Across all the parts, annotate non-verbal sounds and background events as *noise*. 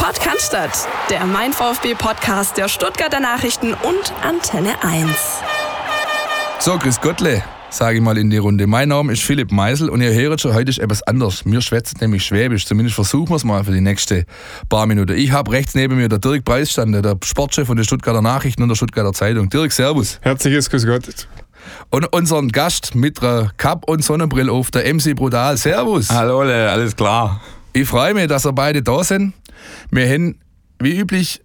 Podcast, der Mein VfB Podcast der Stuttgarter Nachrichten und Antenne 1. So, Chris Gottle, sage ich mal in die Runde. Mein Name ist Philipp Meisel und ihr hört schon, heute ist etwas anders. Wir schwätzen nämlich Schwäbisch, zumindest versuchen wir es mal für die nächste paar Minuten. Ich habe rechts neben mir der Dirk Preisstand, der Sportchef von der Stuttgarter Nachrichten und der Stuttgarter Zeitung. Dirk, Servus. Herzliches Grüß Gott. Und unseren Gast mit der Cup und Sonnenbrille auf, der MC Brutal. Servus. Hallo, alles klar. Ich freue mich, dass ihr beide da sind. Wir haben, wie üblich,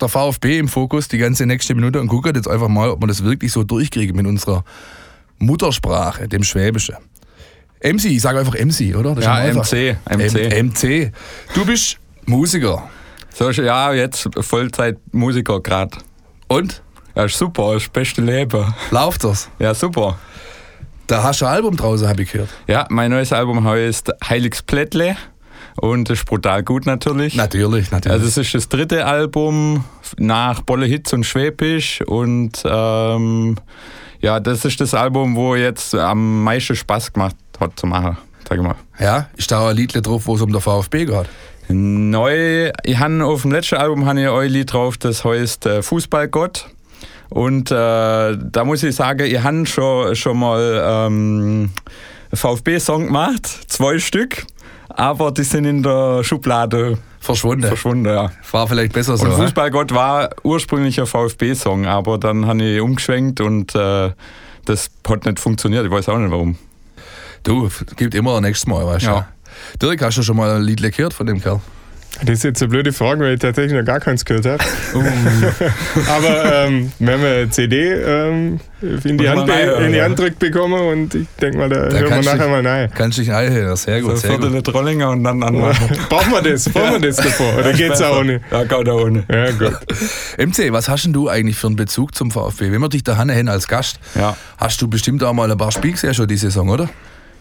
der VfB im Fokus die ganze nächste Minute und gucken jetzt einfach mal, ob wir das wirklich so durchkriegen mit unserer Muttersprache, dem Schwäbischen. MC, ich sage einfach MC, oder? Das ja, MC, MC. M MC. Du bist Musiker. So, ja, jetzt Vollzeit-Musiker gerade. Und? Ja, ist super, das beste Leben. Läuft das? Ja, super. Da hast du ein Album draußen, habe ich gehört. Ja, mein neues Album heißt Heiliges Plättle. Und das ist brutal gut natürlich. Natürlich, natürlich. Also es ist das dritte Album nach Bolle Hits und Schwäbisch und ähm, ja, das ist das Album, wo jetzt am meisten Spaß gemacht hat zu machen, sag ich mal. Ja, ist da auch ein Lied drauf, wo es um den VfB geht? Neu, ich habe auf dem letzten Album habe ich ein Lied drauf, das heißt äh, Fußballgott. Und äh, da muss ich sagen, ich habe schon, schon mal ähm, VfB-Song gemacht, zwei Stück aber die sind in der Schublade verschwunden. Verschwunden, ja. War vielleicht besser so. Und Fußballgott war ursprünglich ein VfB-Song, aber dann habe ich umgeschwenkt und äh, das hat nicht funktioniert. Ich weiß auch nicht warum. Du, gibt immer ein nächstes Mal, weißt du. Ja. Dirk, hast du schon mal ein Lied gehört von dem Kerl? Das ist jetzt eine blöde Frage, weil ich tatsächlich noch gar keins gehört habe. Uh. *laughs* Aber ähm, wir haben eine CD ähm, in, die Hand, in die Hand drückt bekommen und ich denke mal, da, da hören wir nachher dich, mal rein. Kannst du dich einhören, sehr gut. So sehr Viertel Trollinger und dann anmachen. *laughs* Brauchen wir das? Brauchen wir das davor? Oder geht es auch ohne? Ja, geht auch ohne. Ja, gut. *laughs* MC, was hast denn du eigentlich für einen Bezug zum VfB? Wenn wir dich da hin als Gast, ja. hast du bestimmt auch mal ein paar Spiele gesehen schon die Saison, oder?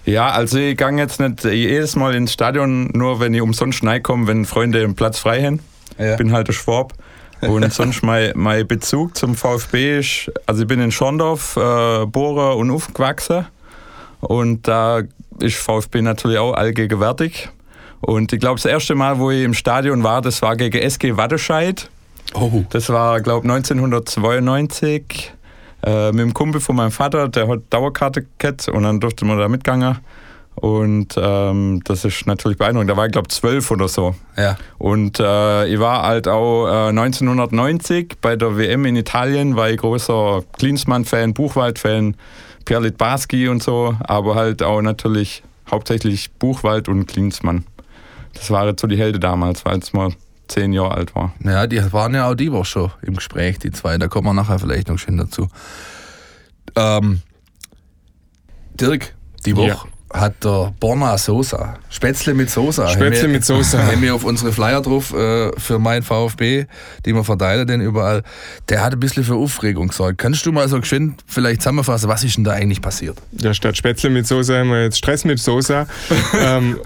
Ja, also ich gehe jetzt nicht jedes Mal ins Stadion, nur wenn ich umsonst reinkomme, wenn Freunde einen Platz frei haben. Ja. Ich bin halt der Schwab. Und *laughs* sonst mein, mein Bezug zum VfB ist, also ich bin in Schorndorf äh, geboren und aufgewachsen. Und da ist VfB natürlich auch allgegenwärtig. Und ich glaube, das erste Mal, wo ich im Stadion war, das war gegen SG Wattescheid. Oh. Das war, glaube ich, 1992 äh, mit dem Kumpel von meinem Vater, der hat Dauerkarte gehabt und dann durfte man da mitgehen. Und ähm, das ist natürlich beeindruckend. Da war ich, glaube zwölf oder so. Ja. Und äh, ich war halt auch äh, 1990 bei der WM in Italien, war ich großer Klinsmann-Fan, Buchwald-Fan, Pierre Litbarski und so, aber halt auch natürlich hauptsächlich Buchwald und Klinsmann. Das waren so die Helden damals, als man zehn Jahre alt war. Ja, die waren ja auch die Woche schon im Gespräch, die zwei. Da kommen wir nachher vielleicht noch schön dazu. Ähm, Dirk, die Woche ja. hat der Borna Sosa, Spätzle mit Sosa. Spätzle mit Sosa. *laughs* Haben wir auf unsere Flyer drauf äh, für mein VfB, die wir verteilen denn überall. Der hat ein bisschen für Aufregung gesorgt. Kannst du mal so geschwind vielleicht zusammenfassen, was ist denn da eigentlich passiert? Ja, statt Spätzle mit Sosa haben wir jetzt Stress mit Sosa. *laughs* ähm,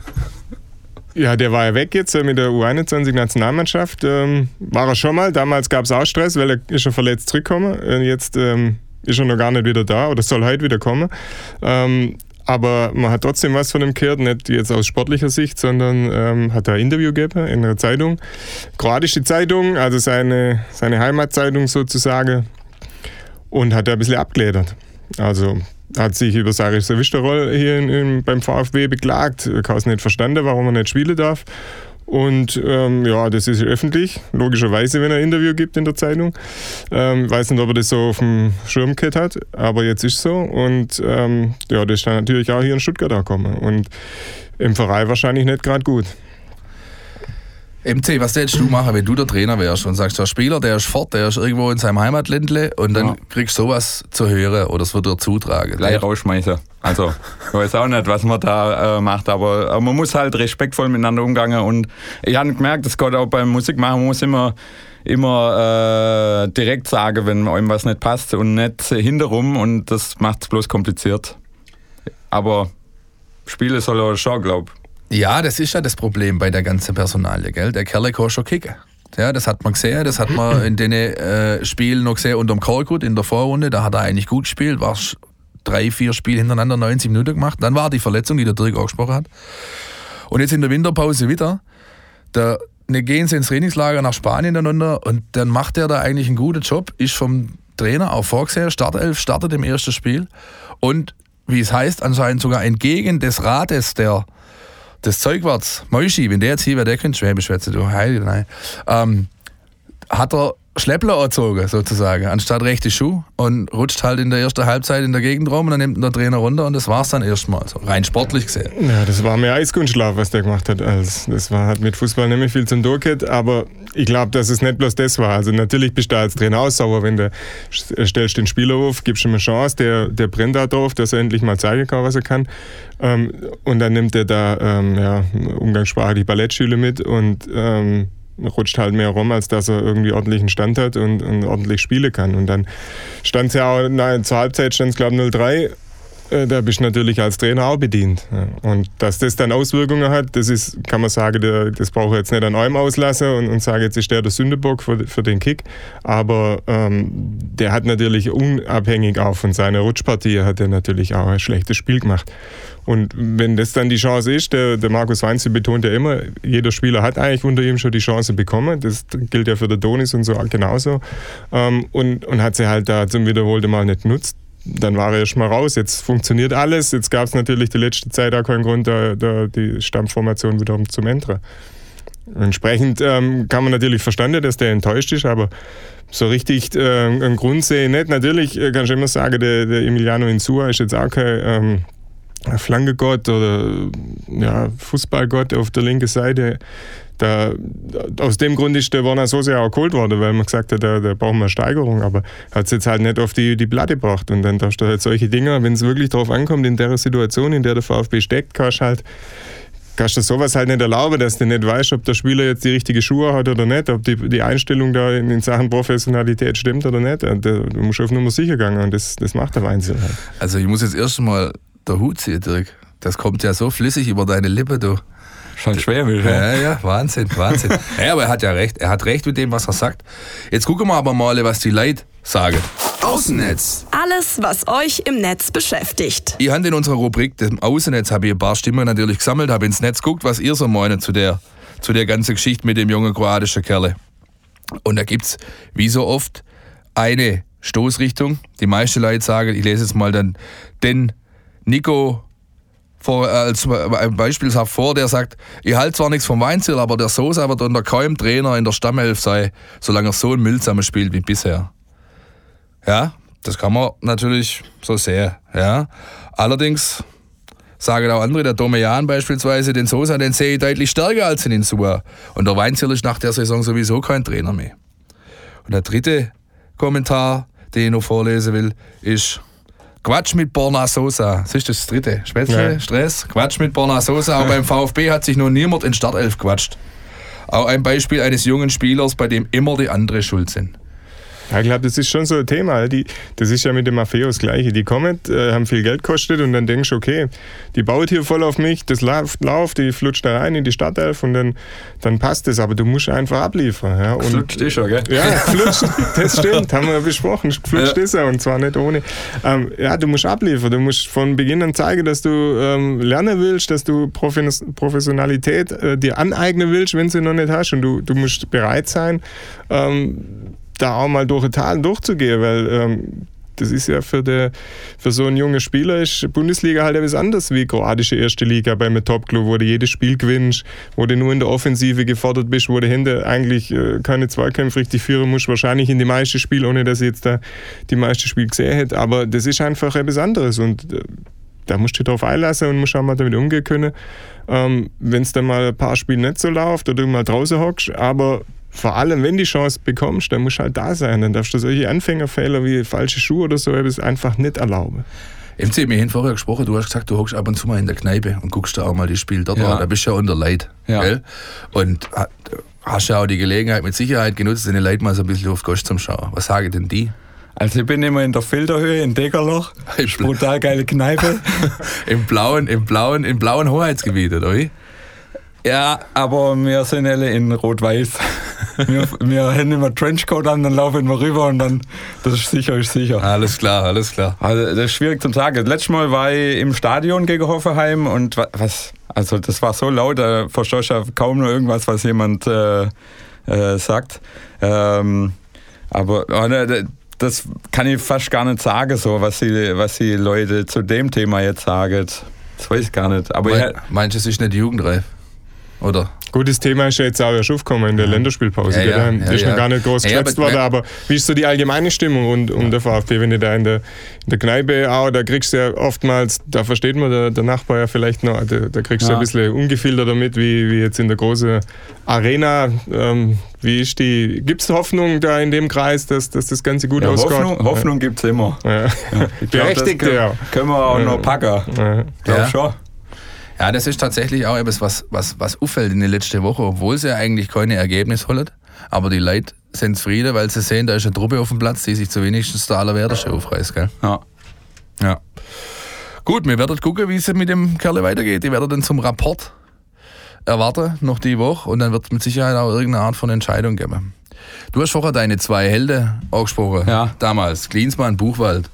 ja, der war ja weg jetzt äh, mit der U21-Nationalmannschaft. Ähm, war er schon mal. Damals gab es auch Stress, weil er ist schon verletzt zurückgekommen. Jetzt ähm, ist er noch gar nicht wieder da oder soll heute wieder kommen. Ähm, aber man hat trotzdem was von ihm gehört, nicht jetzt aus sportlicher Sicht, sondern ähm, hat er ein Interview gegeben in einer Zeitung. Kroatische Zeitung, also seine, seine Heimatzeitung sozusagen. Und hat er ein bisschen abgeledert. Also hat sich über Sarius Wisterroll hier in, in, beim VfB beklagt. Kaus nicht verstanden, warum er nicht spielen darf. Und ähm, ja, das ist öffentlich, logischerweise, wenn er ein Interview gibt in der Zeitung. Ähm, weiß nicht, ob er das so auf dem Schirm gehabt hat, aber jetzt ist es so. Und ähm, ja, das ist dann natürlich auch hier in Stuttgart gekommen. Und im Verein wahrscheinlich nicht gerade gut. MC, was würdest du machen, wenn du der Trainer wärst und sagst, der Spieler, der ist fort, der ist irgendwo in seinem Heimatländle und dann ja. kriegst du sowas zu hören oder es wird dir zutragen. Gleich rausschmeißen. Also, ich weiß auch nicht, was man da äh, macht, aber, aber, man muss halt respektvoll miteinander umgehen und ich habe gemerkt, das geht auch beim Musikmachen, man muss immer immer äh, direkt sagen, wenn einem was nicht passt und nicht hinterrum und das macht es bloß kompliziert. Aber Spiele soll er schon, glaube ich. Ja, das ist ja das Problem bei der ganzen Personalie, gell? Der Kerl kann schon kicken. Ja, das hat man gesehen, das hat man *laughs* in den äh, Spielen noch gesehen unterm Korkut in der Vorrunde, da hat er eigentlich gut gespielt, war drei, vier Spiele hintereinander 90 Minuten gemacht. Dann war die Verletzung, die der Dirk auch gesprochen hat. Und jetzt in der Winterpause wieder. Der ne, gehen sie ins Trainingslager nach Spanien dann und dann macht er da eigentlich einen guten Job, ist vom Trainer auch vorgesehen, Startelf startet im ersten Spiel und wie es heißt, anscheinend sogar entgegen des Rates der, des Zeugwarts, Moischi, wenn der jetzt hier wäre, der könnte Schwäbisch schwätzen, du Heilige, nein, ähm, hat er Schleppler erzogen, sozusagen, anstatt rechte Schuh und rutscht halt in der ersten Halbzeit in der Gegend rum und dann nimmt ihn der Trainer runter und das war es dann erstmal, so rein sportlich gesehen. Ja, das war mehr Eiskunstschlaf, was der gemacht hat. Als das war halt mit Fußball mehr viel zum Durchgehen, aber ich glaube, dass es nicht bloß das war. Also natürlich bist du als Trainer auch sauer, wenn du stellst den Spieler auf, gibst ihm eine Chance, der, der brennt da drauf, dass er endlich mal zeigen kann, was er kann. Ähm, und dann nimmt er da ähm, ja, umgangssprachlich Ballettschüle mit und ähm, rutscht halt mehr rum, als dass er irgendwie ordentlichen Stand hat und, und ordentlich spielen kann. Und dann stand es ja auch, nein, zur Halbzeit stand es glaube ich 0-3 äh, da bist du natürlich als Trainer auch bedient. Und dass das dann Auswirkungen hat, das ist, kann man sagen, das brauche ich jetzt nicht an einem auslassen und, und sage, jetzt ist der der Sündebock für, für den Kick. Aber ähm, der hat natürlich unabhängig auch von seiner Rutschpartie, hat er natürlich auch ein schlechtes Spiel gemacht. Und wenn das dann die Chance ist, der, der Markus Weinzel betont ja immer, jeder Spieler hat eigentlich unter ihm schon die Chance bekommen. Das gilt ja für den Donis und so genauso. Ähm, und, und hat sie halt da zum wiederholten Mal nicht genutzt dann war er erstmal raus. Jetzt funktioniert alles. Jetzt gab es natürlich die letzte Zeit auch keinen Grund, da, da die Stammformation wiederum zu ändern. Entsprechend ähm, kann man natürlich verstanden, dass der enttäuscht ist, aber so richtig äh, einen Grund sehe ich nicht. Natürlich äh, kannst du immer sagen, der, der Emiliano Insua ist jetzt auch kein ähm, Flankegott oder ja, Fußballgott auf der linken Seite. Da, aus dem Grund ist der Werner so sehr auch worden, weil man gesagt hat, da, da brauchen wir eine Steigerung, aber hat es jetzt halt nicht auf die, die Platte gebracht. Und dann darfst du halt solche Dinge, wenn es wirklich darauf ankommt, in der Situation, in der der VfB steckt, kannst halt kannst du sowas halt nicht erlauben, dass du nicht weißt, ob der Spieler jetzt die richtige Schuhe hat oder nicht, ob die, die Einstellung da in, in Sachen Professionalität stimmt oder nicht. Du musst auf Nummer sicher gehen und das, das macht der Weinzel halt. Also ich muss jetzt erst mal der Hut ziehen, Dirk. Das kommt ja so flüssig über deine Lippe, du. Schon schwäbisch, ja. Ja, ja, Wahnsinn, Wahnsinn. *laughs* ja, aber er hat ja recht. Er hat recht mit dem, was er sagt. Jetzt gucken wir aber mal, was die Leute sagen. Außennetz. Alles, was euch im Netz beschäftigt. Ich habe in unserer Rubrik dem Außennetz habe ich ein paar Stimmen natürlich gesammelt, habe ins Netz geguckt, was ihr so meint zu der, zu der ganzen Geschichte mit dem jungen kroatischen Kerle. Und da gibt es, wie so oft, eine Stoßrichtung. Die meisten Leute sagen, ich lese jetzt mal dann, den Nico vor, äh, als Beispiel vor, der sagt, ich halte zwar nichts vom Weinziel, aber der Sosa wird unter keinem Trainer in der Stammelf sein, solange er so ein Milzame spielt wie bisher. Ja, das kann man natürlich so sehen. Ja. Allerdings sagen auch andere, der Domejan beispielsweise, den Sosa, den sehe ich deutlich stärker als den Insua. Und der Weinziel ist nach der Saison sowieso kein Trainer mehr. Und der dritte Kommentar, den ich noch vorlesen will, ist, Quatsch mit Borna Sosa. Das ist das dritte. Spätzle, ja. Stress. Quatsch mit Borna Sosa. Auch beim VfB hat sich noch niemand in Startelf quatscht. Auch ein Beispiel eines jungen Spielers, bei dem immer die andere schuld sind. Ja, ich glaube, das ist schon so ein Thema. Die, das ist ja mit dem Maffeo das Gleiche. Die kommen, äh, haben viel Geld gekostet und dann denkst du, okay, die baut hier voll auf mich, das läuft, läuft die flutscht da rein in die Startelf und dann, dann passt es. Aber du musst einfach abliefern. Ja. Und, flutscht ist schon, gell? Ja, flutscht, das stimmt, haben wir besprochen. Flutscht ja. ist er und zwar nicht ohne. Ähm, ja, du musst abliefern. Du musst von Beginn an zeigen, dass du ähm, lernen willst, dass du Professionalität äh, dir aneignen willst, wenn du sie noch nicht hast. Und du, du musst bereit sein, ähm, da auch mal durch Tal durchzugehen, weil ähm, das ist ja für, der, für so einen jungen Spieler ist Bundesliga halt etwas anderes wie kroatische erste Liga bei einem Topclub, wo du jedes Spiel gewinnst, wo du nur in der Offensive gefordert bist, wo du Hände eigentlich äh, keine Zweikämpfe richtig führen musst, wahrscheinlich in die meisten Spiele, ohne dass ich jetzt da die meisten Spiele gesehen hätte. Aber das ist einfach etwas anderes und äh, da musst du dich drauf einlassen und musst auch mal damit umgehen können. Ähm, Wenn es dann mal ein paar Spiele nicht so läuft oder du mal draußen hockst, aber vor allem, wenn die Chance bekommst, dann musst du halt da sein. Dann darfst du solche Anfängerfehler wie falsche Schuhe oder so einfach nicht erlauben. MC, wir haben vorher gesprochen, du hast gesagt, du hockst ab und zu mal in der Kneipe und guckst da auch mal die Spiele dort ja. an. Da bist du ja unter Leid. Ja. Gell? Und hast ja auch die Gelegenheit mit Sicherheit genutzt, deine Leute mal so ein bisschen auf Gosch zum Schauen. Was sagen denn die? Also ich bin immer in der Filterhöhe in Deckerloch. Brutal geile Kneipe. *laughs* Im blauen, im blauen, im blauen Hoheitsgebiet, oder wie? Ja, aber wir sind alle in Rot-Weiß. Wir, wir haben immer Trenchcoat an, dann laufen wir rüber und dann, das ist sicher, ist sicher. Alles klar, alles klar. Also, das ist schwierig zum sagen. Letztes Mal war ich im Stadion gegen Hoffenheim und was, also das war so laut, da verstehst du ja kaum noch irgendwas, was jemand äh, äh, sagt. Ähm, aber oh, ne, das kann ich fast gar nicht sagen, so, was die, was die Leute zu dem Thema jetzt sagen. Das weiß ich gar nicht. Aber Mein, ja, meinst du, es ist nicht jugendreif? Oder? Gutes Thema ist ja jetzt auch erst aufgekommen in der Länderspielpause. Ja, gell? ja, Da ja, ist ja. noch gar nicht groß Ja, geschätzt aber- worden, aber wie ist so die allgemeine Stimmung rund um der VfB, wenn du da in der, in der Kneipe auch, da kriegst du ja oftmals, da versteht man der, der Nachbar ja vielleicht noch, da, da kriegst du Ja. ein bisschen ungefilterter mit, wie, wie jetzt in der großen Arena. Ähm, wie ist die, gibt es Hoffnung da in dem Kreis, dass, dass das Ganze gut ja, ausgeht? Hoffnung, Hoffnung gibt es immer. Ja. Ich glaub, das Berechtigt, können, ja. können wir auch noch packen. Ja. Glaub Ja. schon. Ja, das ist tatsächlich auch etwas, was, was, was auffällt in der letzten Woche, obwohl sie ja eigentlich keine Ergebnisse holen. Aber die Leute sind zufrieden, weil sie sehen, da ist eine Truppe auf dem Platz, die sich zu wenigstens der Allerwerteste aufreißt. Gell? Ja. Ja. Gut, wir werden gucken, wie es mit dem Kerl weitergeht. Ich werde dann zum Rapport erwarten, noch die Woche, und dann wird es mit Sicherheit auch irgendeine Art von Entscheidung geben. Du hast vorher deine zwei Helden angesprochen. Ja. Damals, Klinsmann, Buchwald,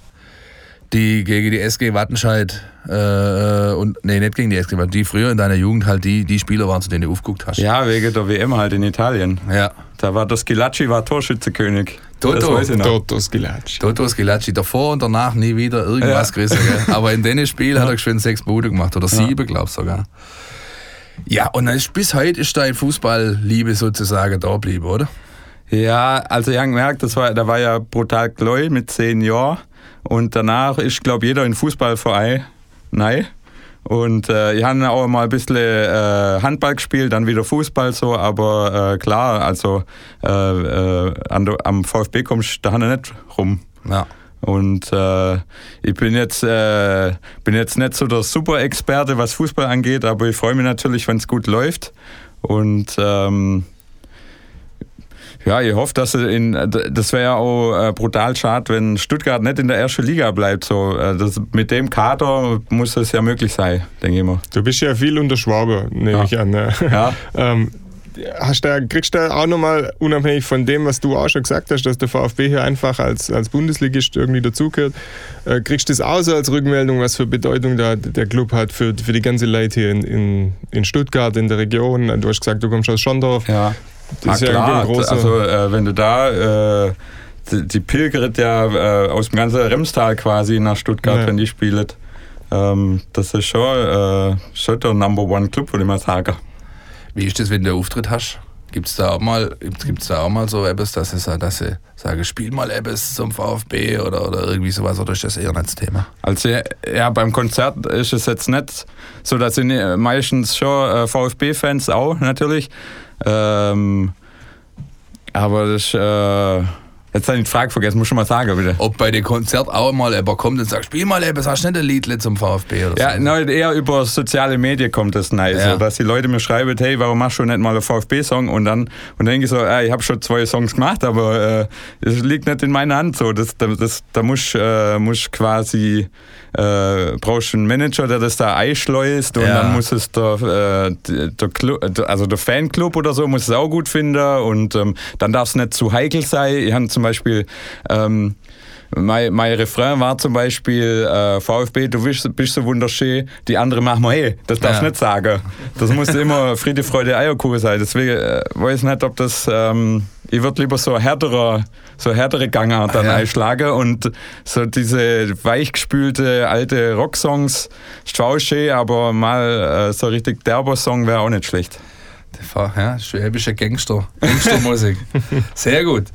die gegen die SG Wattenscheid, äh, und, nee, nicht gegen die SG Wattenscheid, die früher in deiner Jugend halt die, die Spieler waren, zu denen du aufgeguckt hast. ja, wegen der WM halt in Italien. Ja. Da war der Skilacci war Torschützekönig. Toto. Das. Toto Skilacci. Toto Skilacci, davor und danach nie wieder irgendwas Ja. gerissen. Gell? *laughs* Aber in dem Spiel hat er geschwind sechs Bude gemacht oder sieben, glaubst sogar. Ja, und dann ist, bis heute ist deine Fußballliebe sozusagen da geblieben, oder? Ja, also ich habe gemerkt, das war, da war ja brutal gläu mit zehn Jahren. Und danach ist, glaube jeder in Fußballverein. Nein. Und äh, ich habe auch mal ein bisschen äh, Handball gespielt, dann wieder Fußball so, aber äh, klar, also äh, äh, an am VfB kommst du da nicht rum. Ja. Und äh, ich bin jetzt, bin jetzt nicht so der Super-Experte, was Fußball angeht, aber ich freue mich natürlich, wenn es gut läuft. Und ähm, ja, ich hoffe, dass sie in, das wäre ja auch äh, brutal schade, wenn Stuttgart nicht in der ersten Liga bleibt. So, äh, das, mit dem Kader muss es ja möglich sein, denke ich mal. Du bist ja viel unter Schwaber, nehme Ja. ich an. Ne? Ja. *laughs* ähm, hast da, kriegst du da auch nochmal, unabhängig von dem, was du auch schon gesagt hast, dass der VfB hier einfach als, als Bundesligist irgendwie dazugehört, äh, kriegst du das auch so als Rückmeldung, was für Bedeutung da der Club hat für, für die ganze Leute hier in, in, in Stuttgart, in der Region? Du hast gesagt, du kommst aus Schondorf. Ja, Das ist ja klar. ein großer- also äh, wenn du da, äh, die, die pilgert ja äh, aus dem ganzen Remstal quasi nach Stuttgart, Ja. wenn die spielen. Ähm, das ist schon, äh, schon der Number One Club, würde ich mal sagen. Wie ist das, wenn du Auftritt hast? Gibt es da auch mal, gibt's, da auch mal so etwas, dass sie, sa- dass sie sagen, spiel mal etwas zum VfB oder, oder irgendwie sowas, oder ist das eher nicht das Thema? Also ja, beim Konzert ist es jetzt nicht so, dass sind äh, meistens schon äh, VfB-Fans auch natürlich. Ähm, aber das ist, äh, jetzt habe ich die Frage vergessen, muss ich schon mal sagen, bitte. Ob bei dem Konzert auch mal jemand kommt und sagt, spiel mal etwas, hast du nicht ein Lied zum VfB oder Ja, so? nein, eher über soziale Medien kommt das nice, Ja. so, dass die Leute mir schreiben, hey, warum machst du nicht mal einen VfB-Song? Und dann, und dann denke ich so, äh, ich habe schon zwei Songs gemacht, aber äh, das liegt nicht in meiner Hand. So, das, das, das, da musst äh, musst quasi äh, brauchst einen Manager, der das da einschleust und Ja. dann muss es der, äh, der also der Fanclub oder so muss es auch gut finden und ähm, dann darf es nicht zu heikel sein. Ich habe zum Beispiel ähm, mein, mein Refrain war zum Beispiel äh, VfB, du bist, bist so wunderschön, die andere machen wir, hey, das darfst du Ja. nicht sagen. Das muss immer *laughs* Friede, Freude, Eierkuchen sein. Deswegen äh, weiß ich nicht, ob das, ähm, ich würde lieber so härtere, so härtere Gangart dann Ja. einschlagen und so diese weichgespülte alte Rocksongs, ist zwar auch schön, aber mal äh, so richtig derber Song wäre auch nicht schlecht. Ja, schwäbische Gangster. Gangstermusik. *laughs* Sehr gut.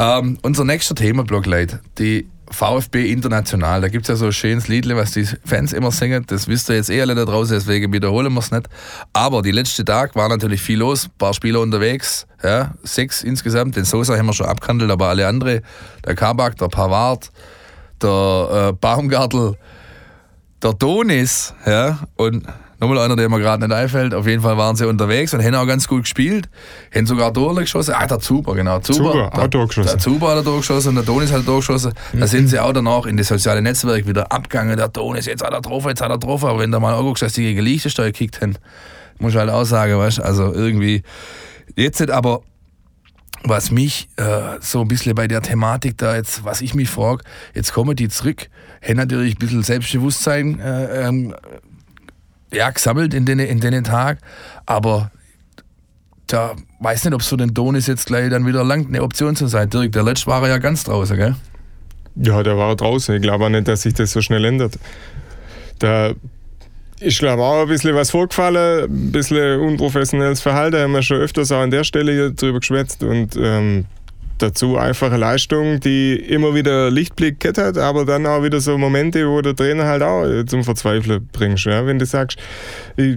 Ähm, unser nächster Themenblock, Leute, die VfB International. Da gibt es ja so ein schönes Liedle, was die Fans immer singen. Das wisst ihr jetzt eh alle da draußen, deswegen wiederholen wir es nicht. Aber die letzten Tage war natürlich viel los, ein paar Spieler unterwegs. Ja, sechs insgesamt. Den Sosa haben wir schon abgehandelt, aber alle andere, der Kabak, der Pavard, der äh, Baumgartel, der Donis, ja, und nochmal einer, der mir gerade nicht einfällt. Auf jeden Fall waren sie unterwegs und haben auch ganz gut gespielt. Haben sogar Tore geschossen. Ah, der Zuber, genau. Zuber, Zuber, auch Tor geschossen. Der Zuber hat ein Tor geschossen und der Donis hat ein Tor geschossen. Da sind sie auch danach in das soziale Netzwerk wieder abgegangen. Der Donis, jetzt hat er getroffen, jetzt hat er getroffen. Aber wenn du mal anguckst, dass die gegen Liechtenstein gekickt haben, muss ich halt auch sagen, weißt du, also irgendwie, jetzt nicht, aber was mich äh, so ein bisschen bei der Thematik da jetzt, was ich mich frage, jetzt kommen die zurück, haben natürlich ein bisschen Selbstbewusstsein äh, ähm, ja, gesammelt in den, in den Tag, aber da weiß nicht, ob es für den Donis jetzt gleich dann wieder langt, eine Option zu sein. Dirk, der letzte war ja ganz draußen, gell? Ja, der war draußen. Ich glaube auch nicht, dass sich das so schnell ändert. Da ich glaube auch ein bisschen was vorgefallen, ein bisschen unprofessionelles Verhalten, haben wir schon öfters auch an der Stelle hier drüber geschwätzt und ähm, dazu einfache Leistung, die immer wieder Lichtblick hat, aber dann auch wieder so Momente, wo der Trainer halt auch zum Verzweifeln bringst. Ja? Wenn du sagst, ich,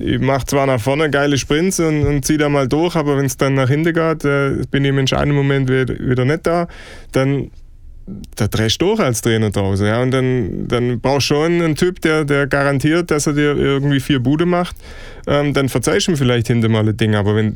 ich mache zwar nach vorne geile Sprints und, und ziehe da mal durch, aber wenn es dann nach hinten geht, äh, bin ich im entscheidenden Moment wieder, wieder nicht da, dann da drehst du durch als Trainer draußen. Ja? Und dann, dann brauchst du schon einen Typ, der, der garantiert, dass er dir irgendwie vier Bude macht ähm, dann verzeihst du ihm vielleicht hinter mal ein Ding. Aber wenn,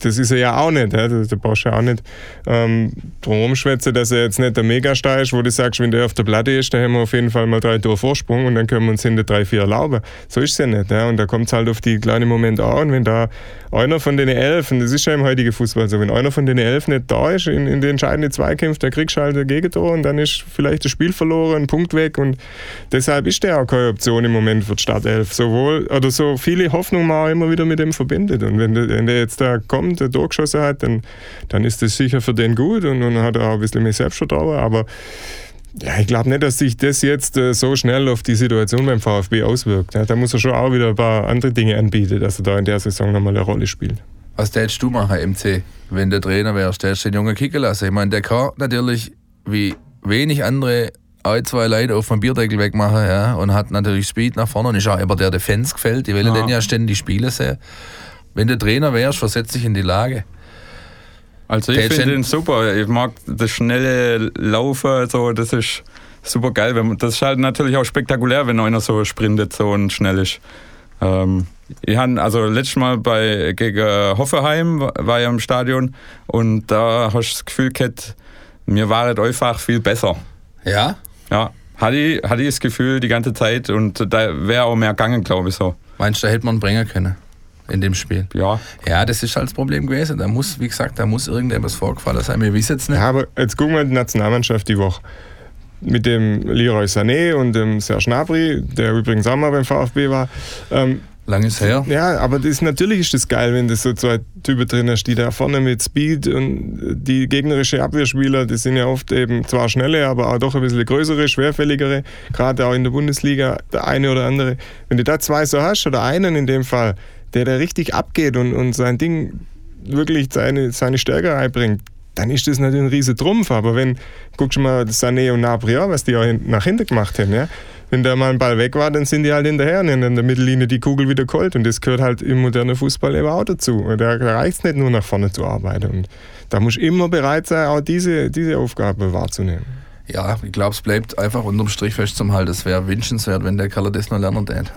das ist er ja auch nicht. Ja? Da, da brauchst du ja auch nicht ähm, drum schwätzen, dass er jetzt nicht der Megastar ist, wo du sagst, wenn der auf der Platte ist, dann haben wir auf jeden Fall mal drei Tore Vorsprung und dann können wir uns hinter drei, vier erlauben. So ist es ja nicht. Ja? Und da kommt es halt auf die kleinen Momente an. Und wenn da einer von den elf, und das ist ja im heutigen Fußball so, wenn einer von den elf nicht da ist in, in den entscheidenden Zweikämpfen, dann kriegst du halt ein Gegentor und dann ist vielleicht das Spiel verloren, ein Punkt weg. Und deshalb ist der auch keine Option im Moment für die Startelf. Sowohl, oder so viele Hoffnungen man auch immer wieder mit dem verbindet. Und wenn der, wenn der jetzt da kommt, der durchgeschossen hat, dann, dann ist das sicher für den gut und dann hat er auch ein bisschen mehr Selbstvertrauen. Aber ja, ich glaube nicht, dass sich das jetzt äh, so schnell auf die Situation beim VfB auswirkt. Ja, da muss er schon auch wieder ein paar andere Dinge anbieten, dass er da in der Saison nochmal eine Rolle spielt. Was tätest du machen, MC, wenn der Trainer wärst? Der den Jungen kicken lassen. Ich meine, der kann natürlich wie wenig andere ein, zwei Leute auf dem Bierdeckel wegmachen ja, und hat natürlich Speed nach vorne und ist auch immer der, der Fans gefällt. Die wollen ja. den ja ständig spielen sehen. Wenn du Trainer wärst, versetz dich in die Lage. Also ich finde ihn super. Ich mag das schnelle Laufen, so, das ist super geil. Das ist halt natürlich auch spektakulär, wenn einer so sprintet so und schnell ist. Ähm, ich habe also letztes Mal bei, gegen Hoffenheim war ich im Stadion und da hast du das Gefühl gehabt, mir war es einfach viel besser. Ja? Ja, hatte ich, hatte ich das Gefühl die ganze Zeit und da wäre auch mehr gegangen, glaube ich so. Meinst du, da hätte man bringen können? In dem Spiel. Ja. Ja, das ist halt das Problem gewesen. Da muss, wie gesagt, da muss irgendetwas vorgefallen sein. Wir wissen jetzt nicht. Ja, aber jetzt gucken wir die Nationalmannschaft die Woche. Mit dem Leroy Sané und dem Serge Gnabry, der übrigens auch mal beim VfB war. Ähm, Lang ist her. Ja, aber das, natürlich ist das geil, wenn du so zwei Typen drin hast, die da vorne mit Speed und die gegnerische Abwehrspieler, die sind ja oft eben zwar schnelle, aber auch doch ein bisschen größere, schwerfälligere, gerade auch in der Bundesliga, der eine oder andere. Wenn du da zwei so hast, oder einen in dem Fall, der da richtig abgeht und, und sein Ding wirklich seine, seine Stärke einbringt, dann ist das natürlich ein riesen Trumpf. Aber wenn, guckst du mal Sané und Nabri was die auch nach hinten gemacht haben, ja, wenn da mal ein Ball weg war, dann sind die halt hinterher und in der Mittellinie die Kugel wieder geholt. Und das gehört halt im modernen Fußball eben auch dazu. Da reicht es nicht nur nach vorne zu arbeiten. Und da muss immer bereit sein, auch diese, diese Aufgabe wahrzunehmen. Ja, ich glaube, es bleibt einfach unterm Strich fest zum Halt. Es wäre wünschenswert, wenn der Kerl das noch lernen tät.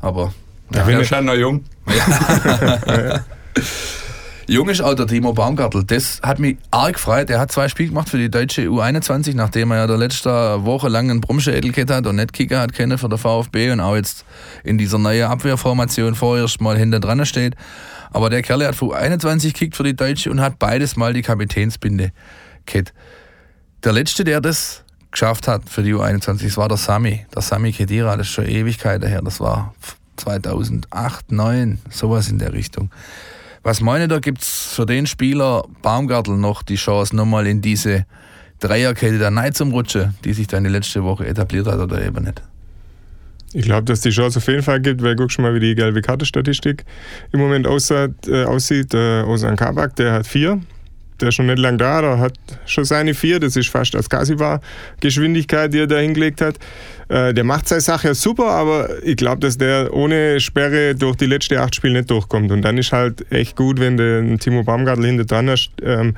Aber. Ja, ja, ist noch jung. Ja. *laughs* *laughs* Jung ist auch der Timo Baumgartel. Das hat mich arg gefreut. Er hat zwei Spiele gemacht für die deutsche U21, nachdem er ja der letzte Woche lang einen Brumschädel hat und nicht Kicker hat können für der VfB und auch jetzt in dieser neuen Abwehrformation vorerst mal hinter dran steht. Aber der Kerl hat für U21 gekickt für die Deutsche und hat beides mal die Kapitänsbinde gehabt. Der letzte, der das geschafft hat für die U21, das war der Sami. Der Sami Kedira, das ist schon Ewigkeiten her. Das war 2008, 2009, sowas in der Richtung. Was meine da gibt es für den Spieler Baumgartel noch die Chance, nochmal in diese Dreierkette der Neid zum Rutschen, die sich dann die letzte Woche etabliert hat oder eben nicht? Ich glaube, dass die Chance auf jeden Fall gibt, weil guck schon mal, wie die gelbe Karte-Statistik im Moment aussieht. Äh, aussieht. Äh, Osan Kabak, der hat vier der ist schon nicht lange da, der hat schon seine vier, das ist fast als Kasiba-Geschwindigkeit, die er da hingelegt hat. Äh, der macht seine Sache ja super, aber ich glaube, dass der ohne Sperre durch die letzten acht Spiele nicht durchkommt. Und dann ist halt echt gut, wenn du einen Timo Baumgartel hinter dran hast, ähm,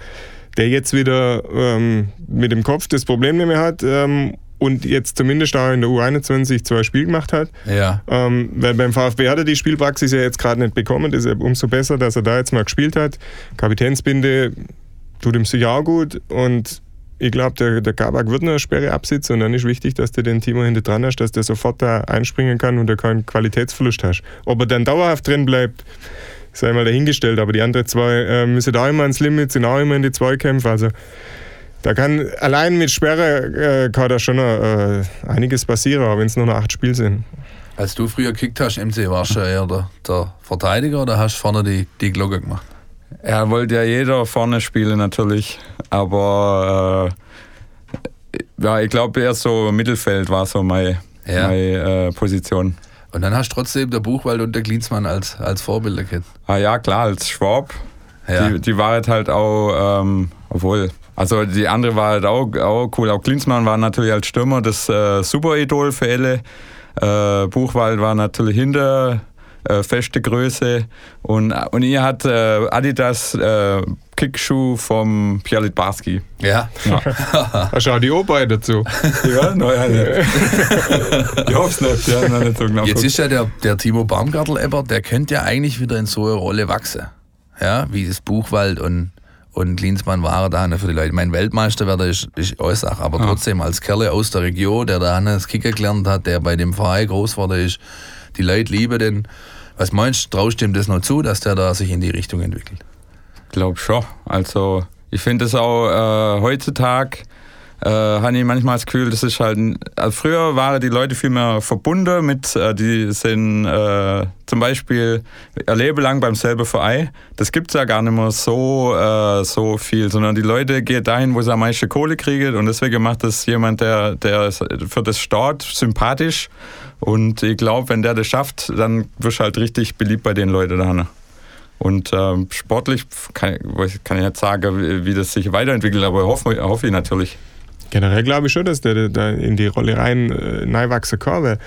der jetzt wieder ähm, mit dem Kopf das Problem nicht mehr hat. Ähm, und jetzt zumindest auch in der U21 zwei Spiele gemacht hat. Ja. Ähm, weil beim VfB hat er die Spielpraxis ja jetzt gerade nicht bekommen. Deshalb umso besser, dass er da jetzt mal gespielt hat. Kapitänsbinde tut ihm sicher auch gut und ich glaube, der, der Kabak wird eine Sperre absitzen und dann ist wichtig, dass du den Timo hinter dran hast, dass der sofort da einspringen kann und du keinen Qualitätsverlust hast. Ob er dann dauerhaft drin bleibt, sei mal dahingestellt. Aber die anderen zwei äh, müssen da immer ins Limit, sind auch immer in die Zweikämpfe. Also da kann allein mit Sperre äh, kann da schon äh, einiges passieren, auch wenn es nur noch acht Spiele sind. Als du früher gekickt hast, MC, warst du eher der, der Verteidiger oder hast du vorne die, die Glocke gemacht? Ja, wollte ja jeder vorne spielen natürlich, aber äh, ja, ich glaube eher so Mittelfeld war so meine, ja. meine äh, Position. Und dann hast du trotzdem der Buchwald und der Klinsmann als, als Vorbilder kennt. Ah ja, klar, als Schwab. Ja. Die, die war halt auch, ähm, obwohl, also die andere war halt auch, auch cool. Auch Klinsmann war natürlich als Stürmer das äh, Super-Idol für alle. Äh, Buchwald war natürlich hinter äh, feste Größe. Und, und ihr hat äh, Adidas äh, Kickschuh vom Pierre Litbarski. Ja. ja. Hast du auch die O-Beine dazu? ja, naja, *laughs* nicht. ich hoffe es nicht. Ja, noch nicht so genau Jetzt ist ja der, der Timo Baumgartel-Eber, der könnte ja eigentlich wieder in so eine Rolle wachsen. Ja, wie das Buchwald und und Klinsmann war da für die Leute. Mein Weltmeister wäre ist, ist Äußach, aber ja. trotzdem als Kerle aus der Region, der da das Kicker gelernt hat, der bei dem Verein groß geworden ist, die Leute lieben den. Was meinst du, traust du ihm das noch zu, dass der da sich in die Richtung entwickelt? Ich glaube schon. Also ich finde es auch äh, heutzutage äh, habe ich manchmal das Gefühl, das ist halt, also früher waren die Leute viel mehr verbunden mit, äh, die sind äh, zum Beispiel ein Leben lang beim selben Verein. Das gibt es ja gar nicht mehr so, äh, so viel, sondern die Leute gehen dahin, wo sie am meisten Kohle kriegen und deswegen macht das jemand, der, der für das Staat sympathisch und ich glaube, wenn der das schafft, dann wirst du halt richtig beliebt bei den Leuten da. Und ähm, sportlich kann, kann, ich nicht sagen, wie, wie das sich weiterentwickelt, aber hoffe, hoffe ich natürlich. Generell glaube ich schon, dass der da in die Rolle rein äh, wachsen kann, weil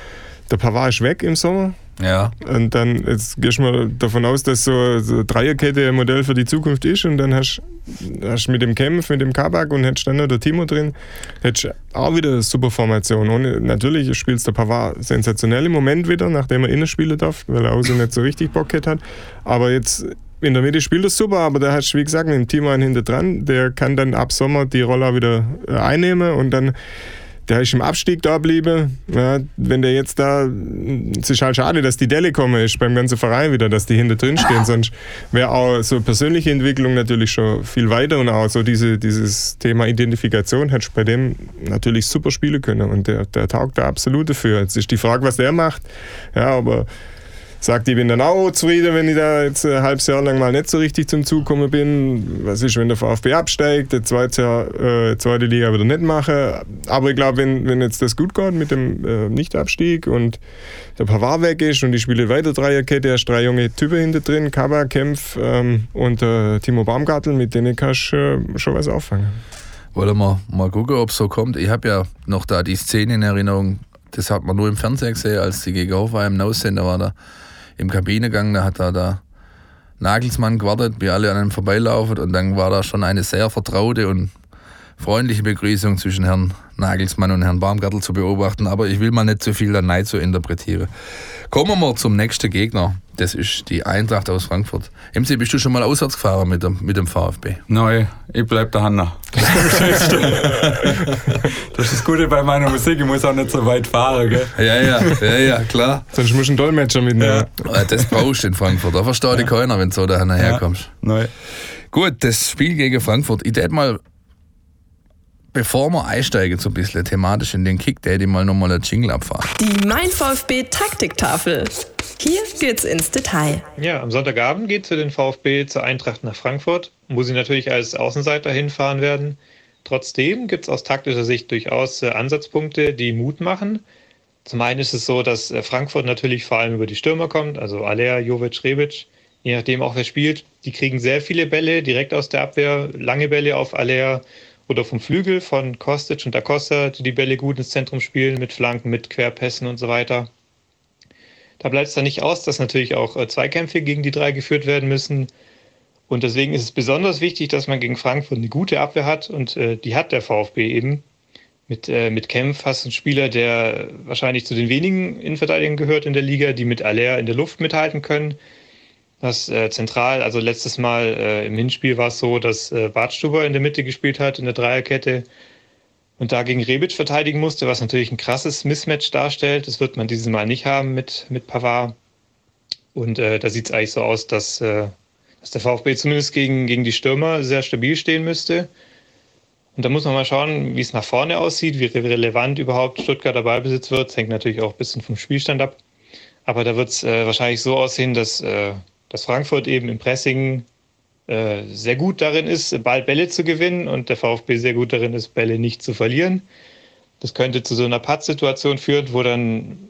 der Pavard ist weg im Sommer. Ja. Und dann jetzt gehst du mal davon aus, dass so, so Dreierkette ein Modell für die Zukunft ist und dann hast du mit dem Kempf, mit dem Kabak und hättest dann noch der Timo drin, hättest auch wieder eine super Formation. Und natürlich spielt der Pavard sensationell im Moment wieder, nachdem er innen spielen darf, weil er außen nicht so richtig Bock hat. Aber jetzt in der Mitte spielt er super, aber da hast du, wie gesagt, mit dem Team einen hinter dran, der kann dann ab Sommer die Rolle wieder äh, einnehmen und dann der ist im Abstieg da geblieben. Ja, wenn der jetzt da, es ist halt schade, dass die Delle kommen ist beim ganzen Verein wieder, dass die hinter drin stehen. *laughs* Sonst wäre auch so persönliche Entwicklung natürlich schon viel weiter und auch so diese, dieses Thema Identifikation hätte bei dem natürlich super spielen können und der, der taugt da absolut dafür. Jetzt ist die Frage, was der macht. Ja, aber sagt, ich bin dann auch zufrieden, wenn ich da jetzt ein halbes Jahr lang mal nicht so richtig zum Zug gekommen bin. Was ist, wenn der VfB absteigt, der zweite, Jahr, äh, zweite Liga wieder nicht mache. Aber ich glaube, wenn, wenn jetzt das gut geht mit dem äh, Nichtabstieg und der Pavard weg ist und ich spiele weiter Dreierkette, hast drei junge Typen hinter drin, Kaba, Kempf ähm, und äh, Timo Baumgartel, mit denen kannst du äh, schon was auffangen. Wollen wir mal gucken, ob es so kommt. Ich habe ja noch da die Szene in Erinnerung, das hat man nur im Fernsehen gesehen, als die gegen Hoffenheim No-Sender war da im Kabinegang, da hat da der Nagelsmann gewartet, wie alle an einem vorbeilaufen. Und dann war da schon eine sehr vertraute und freundliche Begrüßung zwischen Herrn Nagelsmann und Herrn Baumgartel zu beobachten, aber ich will mal nicht zu viel da zu interpretieren. Kommen wir mal zum nächsten Gegner. Das ist die Eintracht aus Frankfurt. MC, bist du schon mal auswärts gefahren mit dem, mit dem VfB? Nein, ich bleib da Hanna. *laughs* Das ist das Gute bei meiner Musik, ich muss auch nicht so weit fahren, gell? Ja, ja, ja, ja klar. Sonst musst du einen Dolmetscher mitnehmen. Ja. Das brauchst du in Frankfurt. Da versteht ja. dich keiner, wenn du so da herkommst. Ja. Nein. Gut, das Spiel gegen Frankfurt. Ich hätte mal Bevor wir einsteigen, so ein bisschen thematisch in den Kick, der hätte ich mal nochmal einen Jingle abfahren. Die Mein VfB Taktiktafel. Hier geht's ins Detail. Ja, am Sonntagabend geht es für den VfB zur Eintracht nach Frankfurt, wo sie natürlich als Außenseiter hinfahren werden. Trotzdem gibt es aus taktischer Sicht durchaus äh, Ansatzpunkte, die Mut machen. Zum einen ist es so, dass äh, Frankfurt natürlich vor allem über die Stürmer kommt, also Alea, Jovic, Rebic, je nachdem auch wer spielt. Die kriegen sehr viele Bälle direkt aus der Abwehr, lange Bälle auf Alea oder vom Flügel von Kostic und Acosta, die die Bälle gut ins Zentrum spielen, mit Flanken, mit Querpässen und so weiter. Da bleibt es dann nicht aus, dass natürlich auch äh, Zweikämpfe gegen die drei geführt werden müssen. Und deswegen ist es besonders wichtig, dass man gegen Frankfurt eine gute Abwehr hat und äh, die hat der VfB eben. Mit, äh, mit Kempf hast du einen Spieler, der wahrscheinlich zu den wenigen Innenverteidigern gehört in der Liga, die mit Aller in der Luft mithalten können das äh, zentral, also letztes Mal äh, im Hinspiel war es so, dass äh, Bartstuber in der Mitte gespielt hat, in der Dreierkette und da gegen Rebic verteidigen musste, was natürlich ein krasses Mismatch darstellt. Das wird man dieses Mal nicht haben mit, mit Pavard. Und äh, da sieht es eigentlich so aus, dass, äh, dass der VfB zumindest gegen, gegen die Stürmer sehr stabil stehen müsste. Und da muss man mal schauen, wie es nach vorne aussieht, wie relevant überhaupt Stuttgarter Ballbesitz wird. Das hängt natürlich auch ein bisschen vom Spielstand ab. Aber da wird es äh, wahrscheinlich so aussehen, dass, äh, dass Frankfurt eben im Pressing äh, sehr gut darin ist, Ball Bälle zu gewinnen und der VfB sehr gut darin ist, Bälle nicht zu verlieren. Das könnte zu so einer Pattsituation führen, wo dann,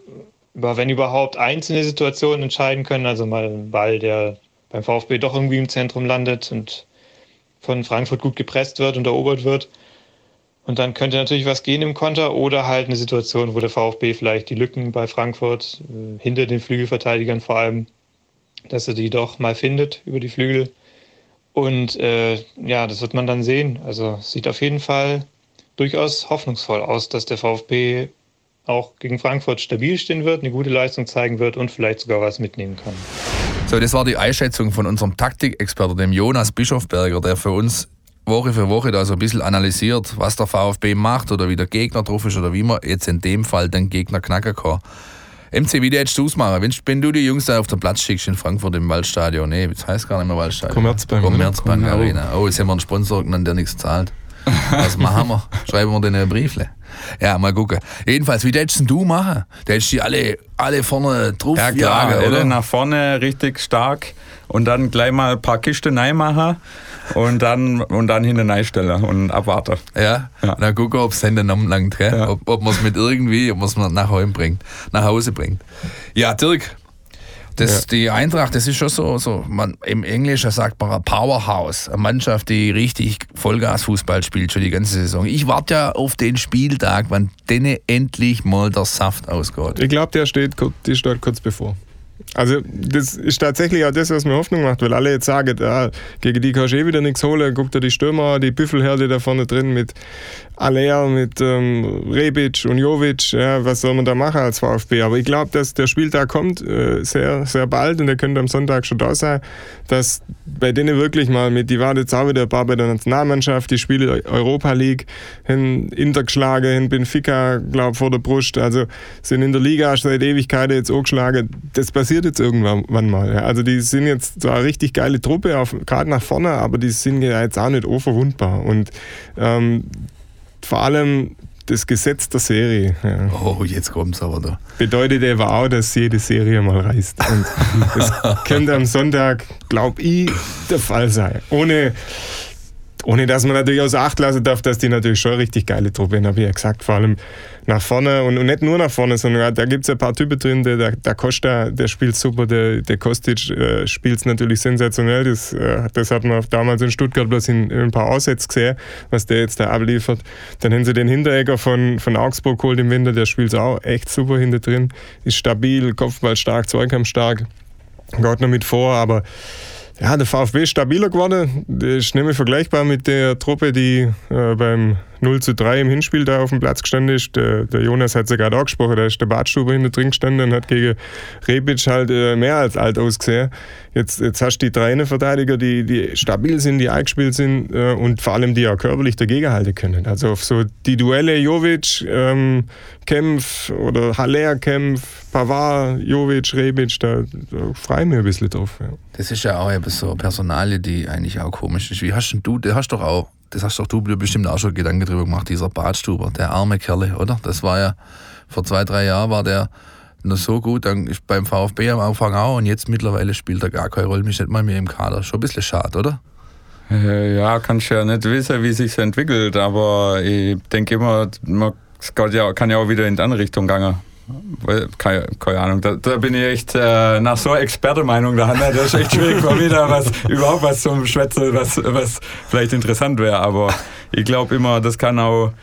wenn überhaupt, einzelne Situationen entscheiden können. Also mal ein Ball, der beim VfB doch irgendwie im Zentrum landet und von Frankfurt gut gepresst wird und erobert wird. Und dann könnte natürlich was gehen im Konter oder halt eine Situation, wo der VfB vielleicht die Lücken bei Frankfurt äh, hinter den Flügelverteidigern vor allem, dass er die doch mal findet über die Flügel. Und äh, ja, das wird man dann sehen. Also sieht auf jeden Fall durchaus hoffnungsvoll aus, dass der VfB auch gegen Frankfurt stabil stehen wird, eine gute Leistung zeigen wird und vielleicht sogar was mitnehmen kann. So, das war die Einschätzung von unserem Taktikexperten, dem Jonas Bischofberger, der für uns Woche für Woche da so ein bisschen analysiert, was der VfB macht oder wie der Gegner drauf ist oder wie man jetzt in dem Fall den Gegner knacken kann. MC, wie hättest du es machen? Wenn, wenn du die Jungs da auf den Platz schickst in Frankfurt im Waldstadion, nee, das heißt gar nicht mehr Waldstadion. Commerzbank. Commerzbank Arena. Oh, jetzt haben wir einen Sponsor genannt, der nichts zahlt. Was machen wir? *laughs* Schreiben wir denen Briefle. Ja, mal gucken. Jedenfalls, wie hättest du machen? Da hättest du die alle, alle vorne drauf Ja, klar, jagen, oder? nach vorne richtig stark und dann gleich mal ein paar Kisten machen und dann, und dann hinten reinstellen und abwarten. Ja, ja. dann gucken, ob es dann langt, ja. ob, ob man es mit irgendwie, ob man es nach Hause bringt, nach Hause bringt. Ja, Dirk, das, ja. Die Eintracht, das ist schon so, so man, im Englischen sagt man ein Powerhouse, eine Mannschaft, die richtig Vollgas-Fußball spielt schon die ganze Saison. Ich warte ja auf den Spieltag, wann denen endlich mal der Saft ausgeht. Ich glaube, der steht, die steht kurz bevor. Also das ist tatsächlich auch das, was mir Hoffnung macht, weil alle jetzt sagen, ja, gegen die kannst du eh wieder nichts holen, guck dir die Stürmer, die Büffelherde da vorne drin mit Alea, mit ähm, Rebic und Jovic, ja, was soll man da machen als VfB? Aber ich glaube, dass der Spieltag kommt äh, sehr, sehr bald und der könnte am Sonntag schon da sein, dass bei denen wirklich mal mit, die waren jetzt auch wieder ein paar bei der Nationalmannschaft, die Spiele Europa League, hin Inter geschlagen, hin Benfica, glaube vor der Brust, also sind in der Liga seit Ewigkeiten jetzt auch geschlagen. Das passiert jetzt irgendwann mal. Ja. Also die sind jetzt zwar eine richtig geile Truppe, gerade nach vorne, aber die sind ja jetzt auch nicht unverwundbar und ähm, vor allem das Gesetz der Serie. Ja. Oh, jetzt kommt es aber da. Bedeutet eben auch, dass jede Serie mal reißt. Und das *laughs* könnte am Sonntag, glaube ich, der Fall sein. Ohne, ohne dass man natürlich außer Acht lassen darf, dass die natürlich schon richtig geile Truppe haben, habe ich ja gesagt. Vor allem nach vorne und, und nicht nur nach vorne, sondern da gibt es ein paar Typen drin. Der, der, der Costa, der spielt super, der, der Kostic äh, spielt es natürlich sensationell. Das, äh, das hat man damals in Stuttgart bloß in, in ein paar Aussätze gesehen, was der jetzt da abliefert. Dann haben sie den Hinteregger von, von Augsburg geholt im Winter, der spielt auch echt super hinter drin. Ist stabil, Kopfball stark, Zweikampf stark. Geht noch mit vor, aber ja, der VfB ist stabiler geworden. Das ist nämlich vergleichbar mit der Truppe, die äh, beim 0 zu 3 im Hinspiel da auf dem Platz gestanden ist. Der, der Jonas hat es ja gerade angesprochen, da ist der Badstuber hinter drin gestanden und hat gegen Rebic halt äh, mehr als alt ausgesehen. Jetzt, jetzt hast du die drei Verteidiger, die, die stabil sind, die eingespielt sind äh, und vor allem die auch körperlich dagegen halten können. Also auf so die Duelle Jovic, ähm, oder Haller Kempf, Pavard, Jovic, Rebic, da, da freue ich mich ein bisschen drauf. Ja. Das ist ja auch so eine Personalie, die eigentlich auch komisch ist. Wie hast du, du hast doch auch das hast doch du bestimmt auch schon Gedanken drüber gemacht, dieser Badstuber, der arme Kerle, oder? Das war ja, vor zwei, drei Jahren war der noch so gut, dann ist beim VfB am Anfang auch und jetzt mittlerweile spielt er gar keine Rolle, mich nicht mal mehr im Kader. Schon ein bisschen schade, oder? Äh, ja, kannst ja nicht wissen, wie sich entwickelt, aber ich denke immer, man kann ja, kann ja auch wieder in die andere Richtung gehen. Keine, keine, Ahnung, da, da, bin ich echt äh, nach so Expertenmeinung da, ne? das ist echt schwierig, mal wieder was, *laughs* überhaupt was zum Schwätzen, was, was vielleicht interessant wäre. Aber ich glaube immer, das kann auch,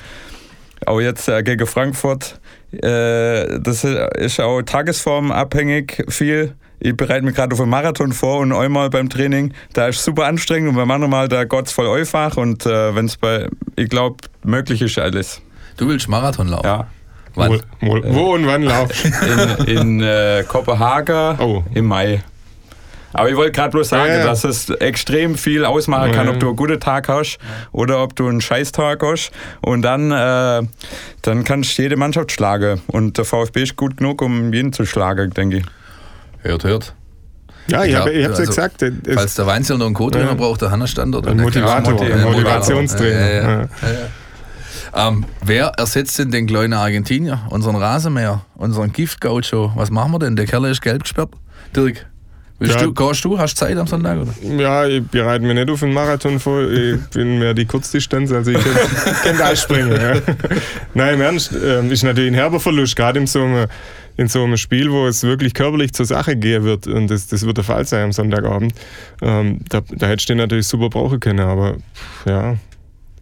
auch jetzt äh, gegen Frankfurt, äh, das ist auch tagesformabhängig viel. Ich bereite mich gerade auf einen Marathon vor und einmal beim Training, da ist super anstrengend und beim anderen Mal, da geht es voll einfach und äh, wenn es bei, ich glaube, möglich ist alles. Du willst Marathon laufen? Ja. Wann? Wo, wo, wo und wann laufst *laughs* In, in äh, Kopenhagen oh. im Mai. Aber ich wollte gerade bloß sagen, ja, ja. dass es extrem viel ausmachen kann, ob du einen guten Tag hast oder ob du einen Scheißtag hast. Und dann, äh, dann kannst du jede Mannschaft schlagen. Und der VfB ist gut genug, um jeden zu schlagen, denke ich. Hört, hört. Ja, ich, Ich habe ich hab's ja also, gesagt. es- Falls der Weinzel noch einen Co-Trainer Ja. braucht, der Hanna-Standort. Ein Motivator, ein ein Motivationstrainer. Ähm, wer ersetzt denn den kleinen Argentinier, unseren Rasenmäher, unseren Giftgaucho? Was machen wir denn? Der Kerl ist gelb gesperrt. Dirk, willst Ja. du, gehst du? Hast du Zeit am Sonntag? Oder? Ja, ich bereite mich nicht auf einen Marathon vor. Ich *laughs* bin mehr die Kurzdistanz, also ich kann da *laughs* springen. Ja. *laughs* Nein, im Ernst, ähm, ist natürlich ein herber Verlust, gerade in so einem, in so einem Spiel, wo es wirklich körperlich zur Sache gehen wird. Und das, das wird der Fall sein am Sonntagabend. Ähm, da, da hättest du den natürlich super brauchen können, aber ja.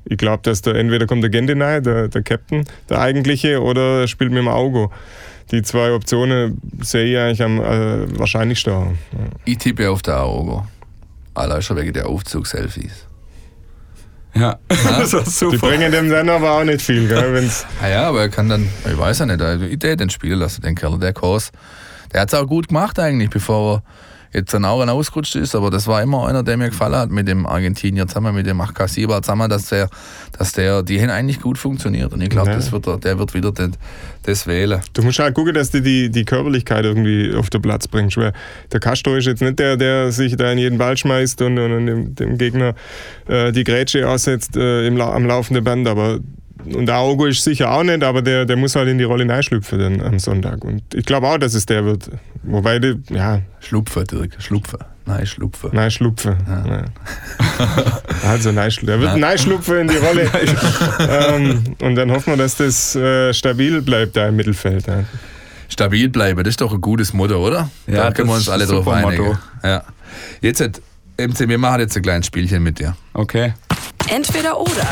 Ich glaube, dass der entweder kommt der Gendenai, der, der Captain, der eigentliche, oder er spielt mit dem Augo. Die zwei Optionen sehe ich eigentlich am äh, wahrscheinlichsten. Ja. Ich tippe auf der Augo. Allein schon wegen der Aufzugs-Selfies. Ja, *laughs* das war Die super. bringen dem dann aber auch nicht viel, gell? Wenn's, *laughs* Ah ja, aber er kann dann, ich weiß ja nicht, also ich den spielen lassen, den Kerl, der Kurs. Der hat es auch gut gemacht eigentlich, bevor er jetzt dann auch ausgerutscht ist, aber das war immer einer, der mir gefallen hat mit dem Argentinier zusammen, mit dem Achkasiba zusammen, dass der, dass der, die haben eigentlich gut funktioniert und ich glaube, Ja. das wird er, der wird wieder den, das wählen. du musst halt gucken, dass du die, die Körperlichkeit irgendwie auf den Platz bringst. Weil der Castro ist jetzt nicht der, der sich da in jeden Ball schmeißt und, und, und dem, dem Gegner äh, die Grätsche aussetzt äh, im, am laufenden Band, aber und der Augo ist sicher auch nicht, aber der, der muss halt in die Rolle reinschlüpfen dann am Sonntag. Und ich glaube auch, dass es der wird. Wobei, die, ja, Schlupfen, Dirk, Schlupfen. Nein, Schlupfen. nein, schlupfen. Ja. *laughs* Also, nein, schlupfen. Er wird nein schlupfen in die Rolle. *laughs* ähm, und dann hoffen wir, dass das äh, stabil bleibt da im Mittelfeld. Ja. Stabil bleiben, das ist doch ein gutes Motto, oder? Ja, da können wir uns alle drauf einigen. Motto. Ja. Jetzt, hat- MC, wir machen jetzt ein kleines Spielchen mit dir. Okay. Entweder oder.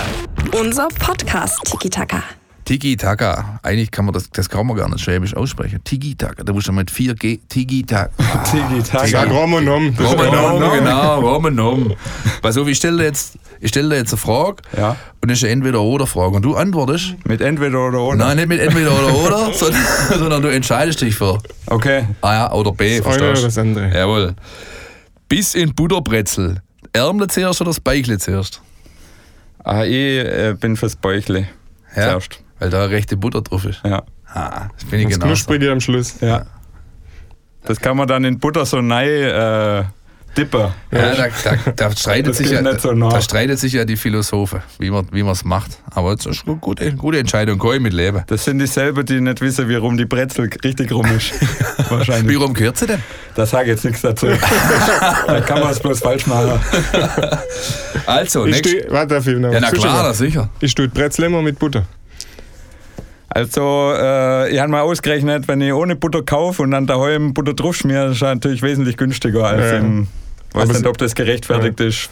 Unser Podcast Tiki Taka. Tiki-Taka. Eigentlich kann man das, das kann man gar nicht schwäbisch aussprechen. Tiki-Taka. Da musst du mit 4G. Tiki-Taka. *laughs* Tiki-Taka. Sag Rom und Nom. Das ist Rom genau- und Nom, genau, Rom und Nom. Pass auf, ich stelle dir jetzt, ich stelle dir jetzt eine Frage Ja. und das ist eine Entweder-Oder-Frage. Und du antwortest, Mit entweder oder oder. nein, nicht mit Entweder oder Oder, *laughs* sondern, sondern du entscheidest dich für Okay. A ja, oder B, Das verstehst das andere. Jawohl. Bis in Butterbrezel. Ärmle zuerst oder das Beichle zuerst? Ah, ich äh, bin fürs Bäuchle. Ja. Zuerst. Weil da rechte Butter drauf ist. Ja. Ah, das bin ich Das genau. knusprig am Schluss. Ja. Das kann man dann in Butter so rein äh, dippen. Ja, da, da, da, streitet sich ja, so da streitet sich ja die Philosophen, wie man wie es macht. Aber das ist eine gute, gute Entscheidung, kann ich mit leben. Das sind dieselben, die nicht wissen, wie rum die Brezel richtig rum ist. *laughs* Wie Wahrscheinlich. rum gehört sie denn? Da sage ich jetzt nichts dazu. *laughs* da kann man es bloß falsch machen. *laughs* Also, Ich steh, warte, noch ja, na klar, das sicher. Ich tue Brezel immer mit Butter. Also, äh, ich habe mal ausgerechnet, wenn ich ohne Butter kaufe und dann daheim Butter drauf schmiere, ist das natürlich wesentlich günstiger als Ja. im. Weiß Aber nicht, ob das gerechtfertigt ist.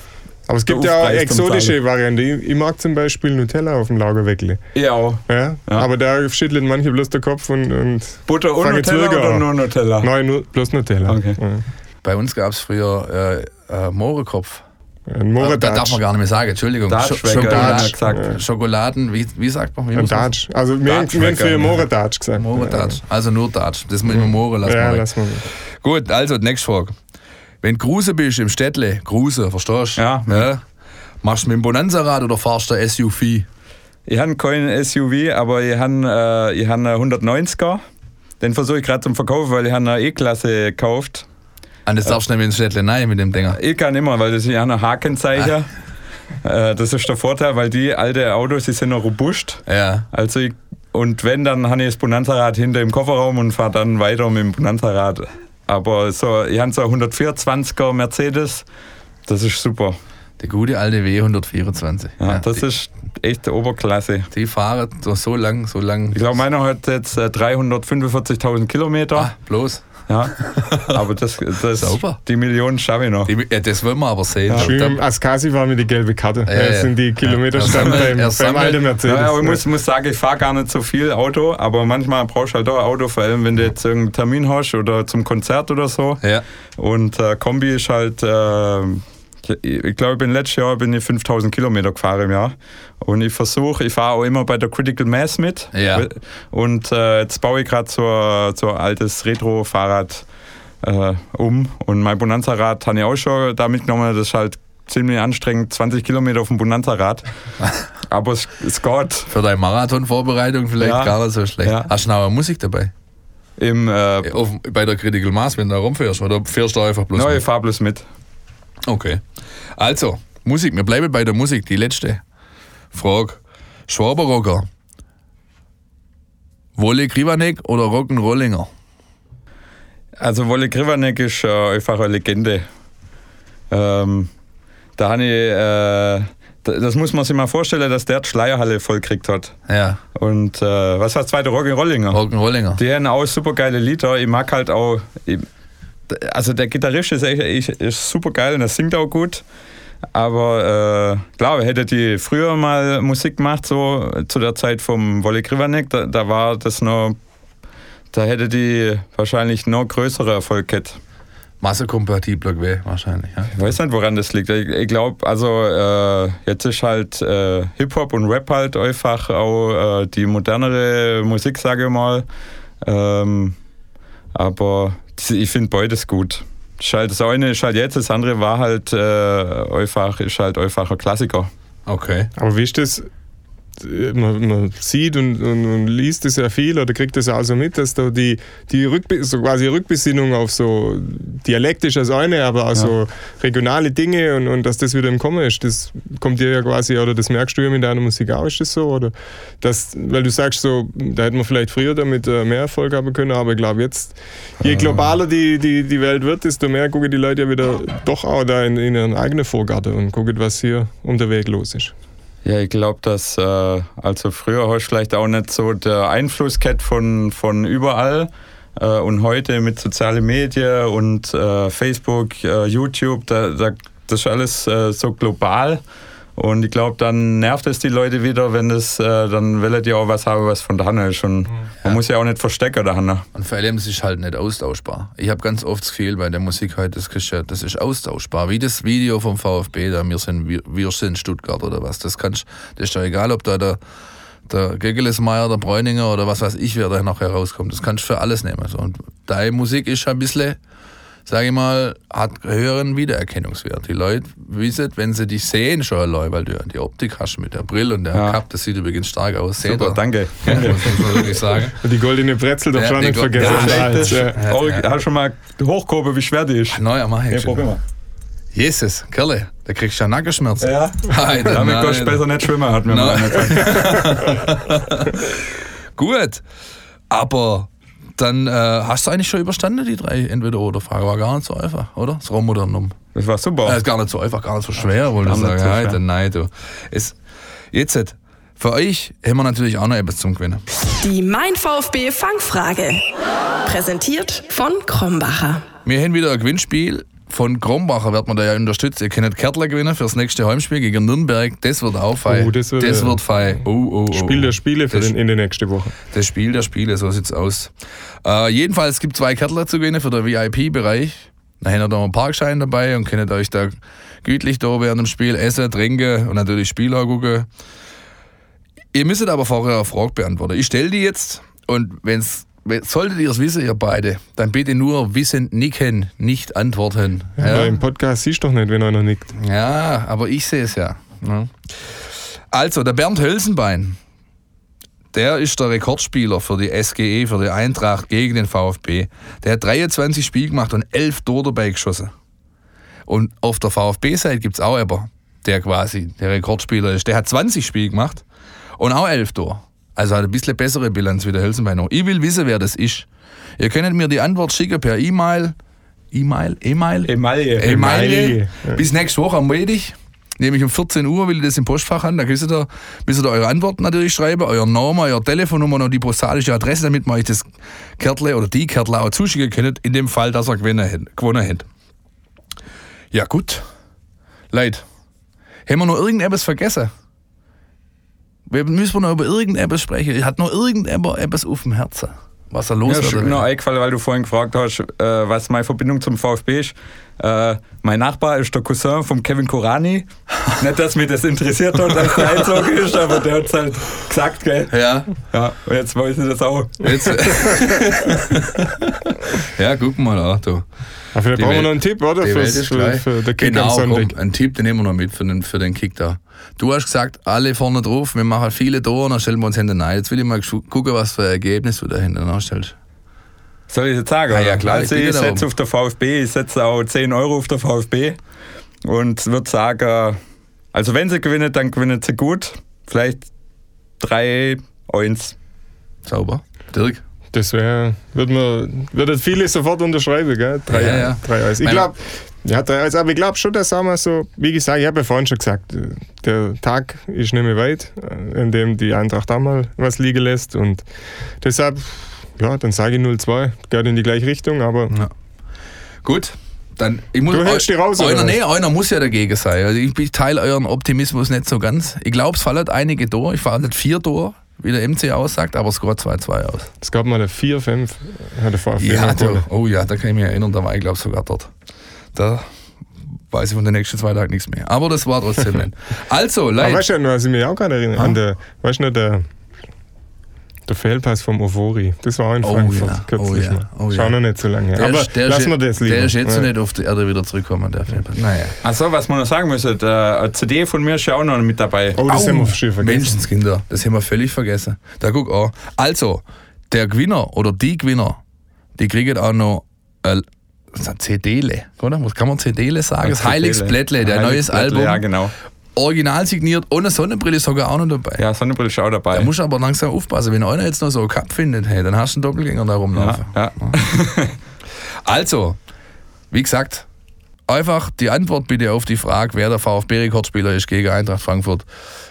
Aber es gibt ja auch exotische Varianten. Ich, mag zum Beispiel Nutella auf dem Laugerweckle. Ja, auch. Ja? Ja. Aber da schüttelt manche bloß den Kopf und, und Butter und Nutella oder nur Nutella? nein, nur, bloß Nutella. Okay. Ja. Bei uns gab es früher äh, äh, Mohrenkopf. Ein Aber Da darf man gar nicht mehr sagen, Entschuldigung. Datsch Scho- weg, Schokolade- hat er gesagt. Ja. Schokoladen, wie, wie sagt man? Wie Ein muss man- Datsch. Also wir, wir haben früher ja. Moredatsch gesagt. Mohredatsch. Also nur Datsch. Das mit dem Mohren lassen Ja, wir ja weg. lass mal. Gut, also, nächste Frage. Wenn du Gruse bist im Städtle, Gruse, verstehst du? Ja. Machst du mit dem Bonanza-Rad oder fahrst du ein SUV? Ich habe kein SUV, aber ich habe äh, ich hab einen 190er. Den versuche ich gerade zum Verkaufen, weil ich habe eine E-Klasse gekauft. Und das darfst du nicht ins Städtle rein mit dem Dinger. Ich kann immer, weil das ist ja ein Hakenzeichen. Äh, das ist der Vorteil, weil die alte Autos, die sind noch robust. Ja. Also ich, und wenn, dann habe ich das Bonanza-Rad hinter im Kofferraum und fahre dann weiter mit dem Bonanza-Rad. Aber so, ich habe so einen 124er Mercedes. Das ist super. Der gute alte W124. Ja, das die, ist echt Oberklasse. die fahren so, so lang, so lang. Ich glaube, meiner hat jetzt äh, 345.000 Kilometer. Ah, bloß. Ja, *laughs* aber das, das Sauber. die Millionen schaffe ich noch. Die, ja, das wollen wir aber sehen. Schön Da- im Askasi war mir die gelbe Karte. Ja, Ja, ja. sind die Kilometer Ja. stand Er beim, beim alten Mercedes. Ja, aber ich muss, muss sagen, ich fahre gar nicht so viel Auto, aber manchmal brauchst du halt auch ein Auto, vor allem wenn du jetzt irgendeinen Termin hast oder zum Konzert oder so. Ja. Und äh, Kombi ist halt, äh, ich, ich glaube, ich bin letztes Jahr bin ich 5000 Kilometer gefahren im Jahr. Und ich versuche, ich fahre auch immer bei der Critical Mass mit. Ja. Und äh, jetzt baue ich gerade so, ein- so ein altes Retro-Fahrrad äh, um. Und mein Bonanza-Rad habe ich auch schon da mitgenommen. Das ist halt ziemlich anstrengend, 20 Kilometer auf dem Bonanza-Rad. *laughs* Aber es, es geht. Für deine Marathonvorbereitung vielleicht Ja. gar nicht so schlecht. Ja. Hast du noch eine Musik dabei? Im äh, Auf, bei der Critical Mass, wenn du da rumfährst, oder fährst du einfach bloß neue mit? Fables mit. Okay. Also, Musik, wir bleiben bei der Musik, die letzte Frage. Schwaberrocker. Wolle Krivanek oder Rock'n'Rollinger? Also Wolle Krivanek ist äh, einfach eine Legende. Ähm, da habe ich, äh, da- das muss man sich mal vorstellen, dass der die Schleierhalle voll gekriegt hat. Ja, Und äh, was war das zweite? Rock'n'Rollinger. Rock'n'Rollinger. Die haben auch super geile Lieder. Ich mag halt auch. Ich, also der Gitarrist ist, echt, ist, super geil und er singt auch gut. Aber äh, klar, hätte die früher mal Musik gemacht, so zu der Zeit vom Wolle Krivanek, da, da war das noch. Da hätte die wahrscheinlich noch größere Erfolg gehabt. Massekompatibler gewesen, wahrscheinlich. Ja? Ich weiß nicht, woran das liegt. Ich, ich glaube, also äh, jetzt ist halt äh, Hip-Hop und Rap halt einfach auch äh, die modernere Musik, sage ich mal. Ähm, aber ich finde beides gut. Ist halt, das eine ist halt jetzt, das andere war halt äh, einfach, ist halt einfach ein Klassiker. Okay. Aber wie ist das? Man, man sieht und, und, und liest es ja viel oder kriegt es ja auch so mit, dass da die, die Rückbe so quasi Rückbesinnung auf so dialektisch als eine, aber auch so regionale Dinge und, und dass das wieder im Kommen ist, das kommt dir ja quasi, oder das merkst du ja mit deiner Musik auch, ist das so? Oder das, weil du sagst so, da hätte man vielleicht früher damit äh, mehr Erfolg haben können, aber ich glaube jetzt, je globaler die, die, die Welt wird, desto mehr gucken die Leute ja wieder doch auch da in, in ihren eigenen Vorgarten und gucken, was hier den Weg los ist. Ja, ich glaube, dass äh, also früher hast vielleicht auch nicht so der Einfluss gehabt von, von überall. Äh, und heute mit sozialen Medien und äh, Facebook, äh, YouTube, da, da, das ist alles äh, so global. Und ich glaube, dann nervt es die Leute wieder, wenn das, äh, dann will die auch was haben, was von der Hand ist. Und man muss ja auch nicht verstecken da Hand. Und vor allem, es ist halt nicht austauschbar. Ich habe ganz oft das Gefühl bei der Musik heute, das, du ja- das ist austauschbar. Wie das Video vom VfB, da wir sind, wir, wir sind Stuttgart oder was. Das kannst, das ist doch egal, ob da der, der Gegelesmeier, der Bräuninger oder was weiß ich, wer da noch herauskommt. Das kannst du für alles nehmen. So. Und deine Musik ist ein bisschen, sage ich mal, hat höheren Wiedererkennungswert. Die Leute wissen, wenn sie dich sehen schon allein, weil du ja die Optik hast mit der Brille und der Ja. Cap, das sieht übrigens stark aus. Seht Super, ihr? danke. *laughs* Ja, das muss man wirklich sagen. Und *laughs* die goldene Brezel darf Ja, schon nicht Go- vergessen. Ja, da Das äh, auch, hast du schon mal hochgehoben, wie schwer die ist? Neuer mach ich Ja, schon. probier mal. Jesus, Kerle, da kriegst du ja Nackenschmerzen. Ja. Alter, Damit nein. kannst du besser nicht schwimmen, hat mir mal Nein. einer gesagt. *laughs* Gut, aber dann äh, hast du eigentlich schon überstanden, die drei Entweder-Oder-Frage. War gar nicht so einfach, oder? Das Raumodernum. Das war super. Äh, ist gar nicht so einfach, gar nicht so schwer, wollte ich sagen. so schwer. nein, du. Es, jetzt, für euch haben wir natürlich auch noch etwas zum Gewinnen. Die Mein VfB Fangfrage. Präsentiert von Krombacher. Wir haben wieder ein Gewinnspiel. Von Krombacher wird man da ja unterstützt. Ihr könnt Kärtler gewinnen fürs nächste Heimspiel gegen Nürnberg. Das wird auch fein. Oh, das wird, das wird fein. Oh, oh, oh. Spiel der Spiele für Das- den, in der nächsten Woche. Das Spiel der Spiele, so sieht's aus. Äh, jedenfalls gibt es zwei Kärtler zu gewinnen für den VIP-Bereich. Da habt ihr da einen Parkschein dabei und könnt euch da gütlich da während dem Spiel essen, trinken und natürlich Spiele gucken. Ihr müsstet aber vorher eine Frage beantworten. Ich stelle die jetzt und wenn's, wenn, solltet ihr es wissen, ihr beide, dann bitte nur wissen, nicken, nicht antworten. Weil im Podcast siehst du doch nicht, wenn einer nickt. Ja, aber ich sehe es ja. ne? Also, der Bernd Hölzenbein, der ist der Rekordspieler für die SGE, für die Eintracht gegen den VfB. Der hat 23 Spiele gemacht und 11 Tore dabei geschossen. Und auf der VfB-Seite gibt es auch aber, der quasi der Rekordspieler ist. Der hat 20 Spiele gemacht und auch 11 Tore. Also hat ein bisschen bessere Bilanz wie der Hölzenbein noch. Ich will wissen, wer das ist. Ihr könnt mir die Antwort schicken per E-Mail. E-Mail? E-Mail? Emaille. Emaille. Emaille. Bis nächste Woche am Montag. Nämlich um 14 Uhr will ich das im Postfach haben. Da müsst ihr, müsst ihr eure Antworten natürlich schreiben, euren Namen, eure Telefonnummer und die postalische Adresse, damit man euch das Kärtle oder die Kärtle auch zuschicken könnt, in dem Fall, dass ihr gewinnen hätt- gewonnen hätte. Ja, gut. Leute, haben wir noch irgendetwas vergessen? Wir müssen noch über irgendetwas sprechen. Hat noch irgendjemand etwas auf dem Herzen? Was er los Ja, ist mir noch eingefallen, weil du vorhin gefragt hast, äh, was meine Verbindung zum VfB ist. Äh, mein Nachbar ist der Cousin von Kevin Korani. Nicht, dass mich das interessiert hat, dass der einzogen ist, aber der hat es halt gesagt, gell? Ja, Ja, und jetzt weiß ich das auch. Jetzt. ja, guck mal an, du. Aber vielleicht Die brauchen wir noch einen Tipp, oder? Die Fürs, Welt ist für, für den Kick genau, am Sonntag. komm, einen Tipp, den nehmen wir noch mit für den, für den Kick da. Du hast gesagt, alle vorne drauf, wir machen viele Tore, dann stellen wir uns hinten rein. Jetzt will ich mal gucken, was für ein Ergebnis du da hinten anstellst. Soll ich jetzt sagen? Ah, ja, klar, Also ich ich setze auf der VfB, ich setze auch 10 Euro auf der VfB und würde sagen, also wenn sie gewinnen, dann gewinnen sie gut. Vielleicht 3, 1. Sauber. Dirk? Das wäre, würde man, würde viele sofort unterschreiben, gell? Drei, Ja, ja. drei. Ich glaube, ja, aber ich glaube schon, dass wir so, wie gesagt, ich habe ja vorhin schon gesagt, der Tag ist nicht mehr weit, äh, in dem die Eintracht auch mal was liegen lässt und deshalb, ja, dann sage ich 0-2, geht in die gleiche Richtung, aber Gut. Dann, ich muss, Du hältst die raus, Einer, nee, einer muss ja dagegen sein. Also ich, teile euren Optimismus nicht so ganz. Ich glaube, es fallen einige durch. Ich fahre nicht vier durch, wie der MC aussagt, aber es geht 2-2 aus. es gab mal eine 4-5, hat der VfB Ja, gewonnen. oh ja, da kann ich mich erinnern, da war ich glaube sogar dort. Da weiß ich von den nächsten zwei Tagen nichts mehr. Aber das war trotzdem *laughs* nicht. Also, Aber Leute. weißt du, was ich mich auch gerade erinnere? An der, weißt du der, der Fehlpass vom Ovori. Das war auch in Oh Frankfurt ja, kürzlich oh ja, mal. oh Schau ja. noch nicht so lange. Der Aber ist- der lassen ist- wir das lieber. Der ist jetzt Ja. nicht auf die Erde wieder zurückgekommen, der Fehlpass. Naja. Achso, was man noch sagen muss, der eine CD von mir ist ja auch noch mit dabei. Oh, das Au, haben wir schon vergessen. Menschenskinder, das haben wir völlig vergessen. Da guck an. Also, der Gewinner oder die Gewinner, die kriegen auch noch äh, CD-le, oder? Was kann man CD-le sagen? Das Heiligsblättle, der neues Album. Ja, genau. Original signiert, ohne Sonnenbrille ist sogar auch noch dabei. Ja, Sonnenbrille ist auch dabei. Da musst du aber langsam aufpassen, wenn einer jetzt noch so einen Cup findet, hey, dann hast du einen Doppelgänger da rumlaufen. ja, ja. *laughs* Also, wie gesagt, einfach die Antwort bitte auf die Frage, wer der VfB-Rekordspieler ist gegen Eintracht Frankfurt.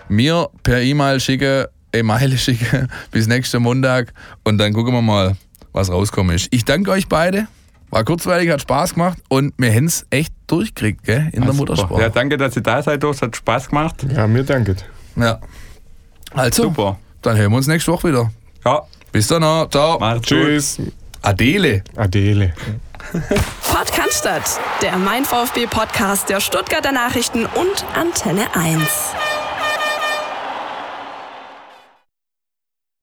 Mir per E-Mail schicken, E-Mail *laughs* schicken bis nächsten Montag und dann gucken wir mal, was rauskommen ist. Ich danke euch beide. War kurzweilig, hat Spaß gemacht und wir haben es echt durchgekriegt, gell, in der Super. Muttersprache. Ja, danke, dass ihr da seid. Es hat Spaß gemacht. Ja, mir danket. Ja. Also, Super. dann hören wir uns nächste Woche wieder. Ja, Bis dann, ciao. macht's gut. Tschüss. Adele. Adele. Pott Cannstatt, der Mein VfB Podcast der Stuttgarter Nachrichten und Antenne 1.